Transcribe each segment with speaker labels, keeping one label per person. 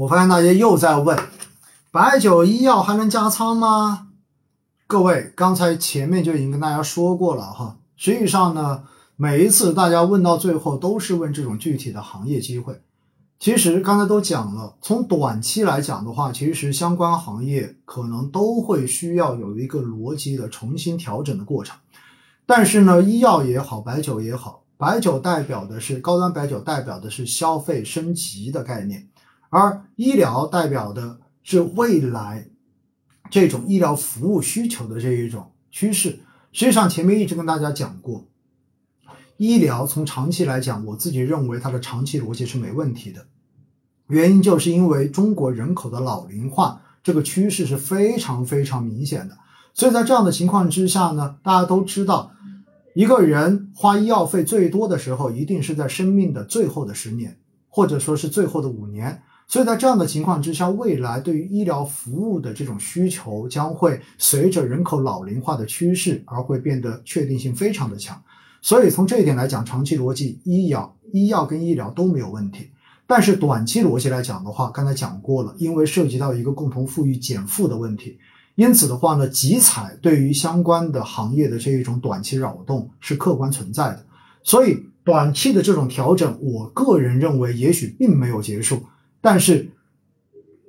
Speaker 1: 我发现大家又在问，白酒、医药还能加仓吗？各位，刚才前面就已经跟大家说过了哈。实际上呢，每一次大家问到最后都是问这种具体的行业机会。其实刚才都讲了，从短期来讲的话，其实相关行业可能都会需要有一个逻辑的重新调整的过程。但是呢，医药也好，白酒也好，白酒代表的是高端白酒，代表的是消费升级的概念，而医疗代表的是未来这种医疗服务需求的这一种趋势。实际上，前面一直跟大家讲过。医疗从长期来讲，我自己认为它的长期逻辑是没问题的。原因就是因为中国人口的老龄化这个趋势是非常非常明显的。所以在这样的情况之下呢，大家都知道，一个人花医药费最多的时候，一定是在生命的最后的十年，或者说是最后的五年。所以在这样的情况之下，未来对于医疗服务的这种需求将会随着人口老龄化的趋势而会变得确定性非常的强。所以从这一点来讲，长期逻辑，医药、医药跟医疗都没有问题。但是短期逻辑来讲的话，刚才讲过了，因为涉及到一个共同富裕减负的问题，因此的话呢，集采对于相关的行业的这一种短期扰动是客观存在的。所以短期的这种调整，我个人认为也许并没有结束，但是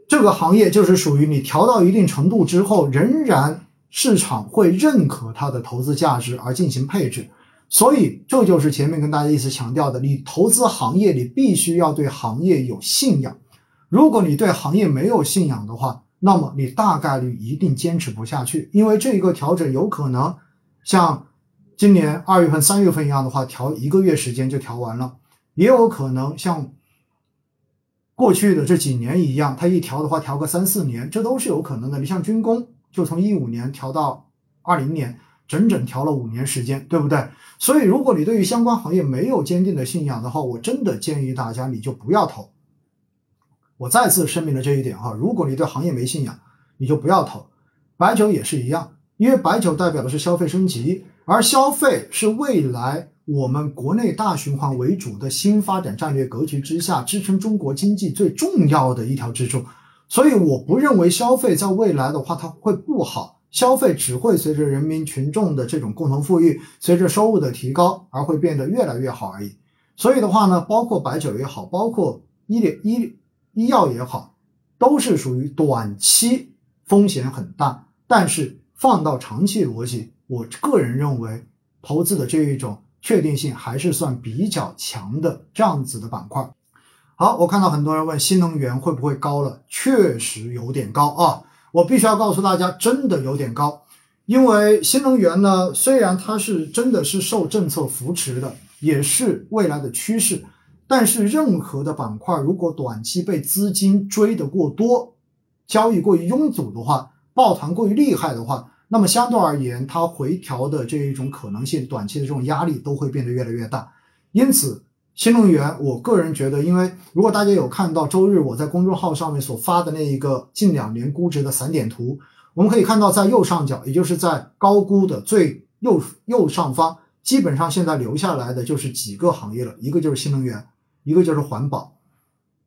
Speaker 1: 这个行业就是属于你调到一定程度之后，仍然市场会认可它的投资价值而进行配置。所以，这就是前面跟大家一直强调的，你投资行业，你必须要对行业有信仰。如果你对行业没有信仰的话，那么你大概率一定坚持不下去，因为这一个调整有可能像今年二月份、三月份一样的话，调一个月时间就调完了，也有可能像过去的这几年一样，它一调的话调个三四年，这都是有可能的。你像军工，就从一五年调到二零年。整整调了五年时间，对不对？所以，如果你对于相关行业没有坚定的信仰的话，我真的建议大家你就不要投。我再次声明了这一点哈，如果你对行业没信仰，你就不要投。白酒也是一样，因为白酒代表的是消费升级，而消费是未来我们国内大循环为主的新发展战略格局之下支撑中国经济最重要的一条支柱。所以，我不认为消费在未来的话它会不好。消费只会随着人民群众的这种共同富裕，随着收入的提高而会变得越来越好而已。所以的话呢，包括白酒也好，包括医疗医医药也好，都是属于短期风险很大，但是放到长期逻辑，我个人认为投资的这一种确定性还是算比较强的这样子的板块。好，我看到很多人问新能源会不会高了，确实有点高啊。我必须要告诉大家，真的有点高，因为新能源呢，虽然它是真的是受政策扶持的，也是未来的趋势，但是任何的板块如果短期被资金追得过多，交易过于拥堵的话，抱团过于厉害的话，那么相对而言，它回调的这一种可能性，短期的这种压力都会变得越来越大，因此。新能源，我个人觉得，因为如果大家有看到周日我在公众号上面所发的那一个近两年估值的散点图，我们可以看到，在右上角，也就是在高估的最右右上方，基本上现在留下来的就是几个行业了，一个就是新能源，一个就是环保，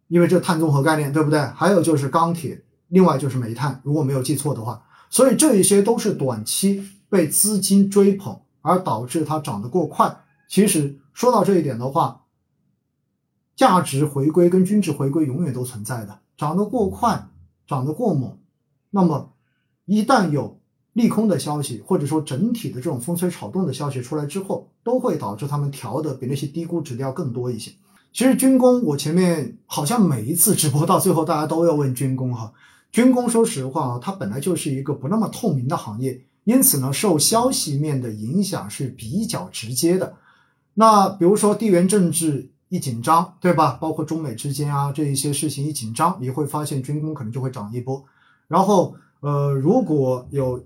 Speaker 1: 因为这碳综合概念，对不对？还有就是钢铁，另外就是煤炭，如果没有记错的话，所以这一些都是短期被资金追捧而导致它涨得过快。其实说到这一点的话，价值回归跟均值回归永远都存在的，涨得过快，涨得过猛，那么一旦有利空的消息，或者说整体的这种风吹草动的消息出来之后，都会导致他们调的比那些低估值的要更多一些。其实军工，我前面好像每一次直播到最后，大家都要问军工哈。军工说实话啊，它本来就是一个不那么透明的行业，因此呢，受消息面的影响是比较直接的。那比如说地缘政治。一紧张，对吧？包括中美之间啊，这一些事情一紧张，你会发现军工可能就会涨一波。然后，呃，如果有，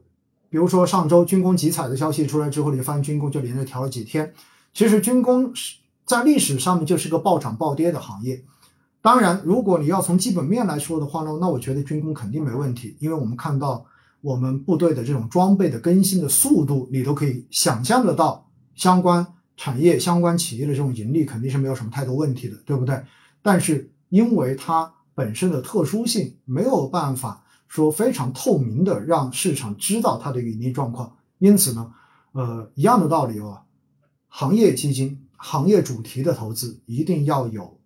Speaker 1: 比如说上周军工集采的消息出来之后，你发现军工就连着调了几天。其实军工是在历史上面就是个暴涨暴跌的行业。当然，如果你要从基本面来说的话呢，那我觉得军工肯定没问题，因为我们看到我们部队的这种装备的更新的速度，你都可以想象得到相关。产业相关企业的这种盈利肯定是没有什么太多问题的，对不对？但是因为它本身的特殊性，没有办法说非常透明的让市场知道它的盈利状况。因此呢，呃，一样的道理哦，行业基金、行业主题的投资一定要有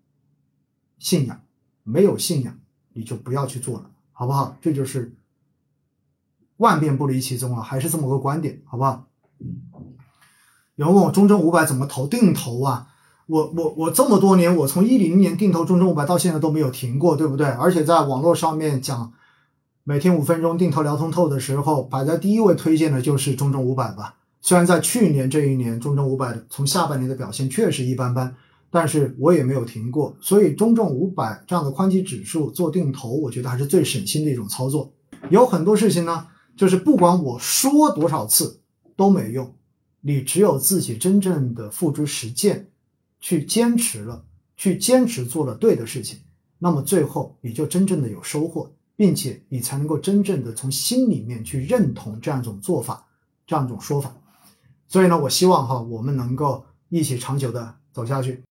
Speaker 1: 信仰，没有信仰你就不要去做了，好不好？这就是万变不离其宗啊，还是这么个观点，好不好？有人问我中证五百怎么投定投啊？我我我这么多年，我从一零年定投中证五百到现在都没有停过，对不对？而且在网络上面讲每天五分钟定投聊通透的时候，摆在第一位推荐的就是中证五百吧。虽然在去年这一年中证五百从下半年的表现确实一般般，但是我也没有停过。所以中证五百这样的宽基指数做定投，我觉得还是最省心的一种操作。有很多事情呢，就是不管我说多少次都没用。你只有自己真正的付诸实践，去坚持了，去坚持做了对的事情，那么最后你就真正的有收获，并且你才能够真正的从心里面去认同这样一种做法，这样一种说法。所以呢，我希望哈，我们能够一起长久的走下去。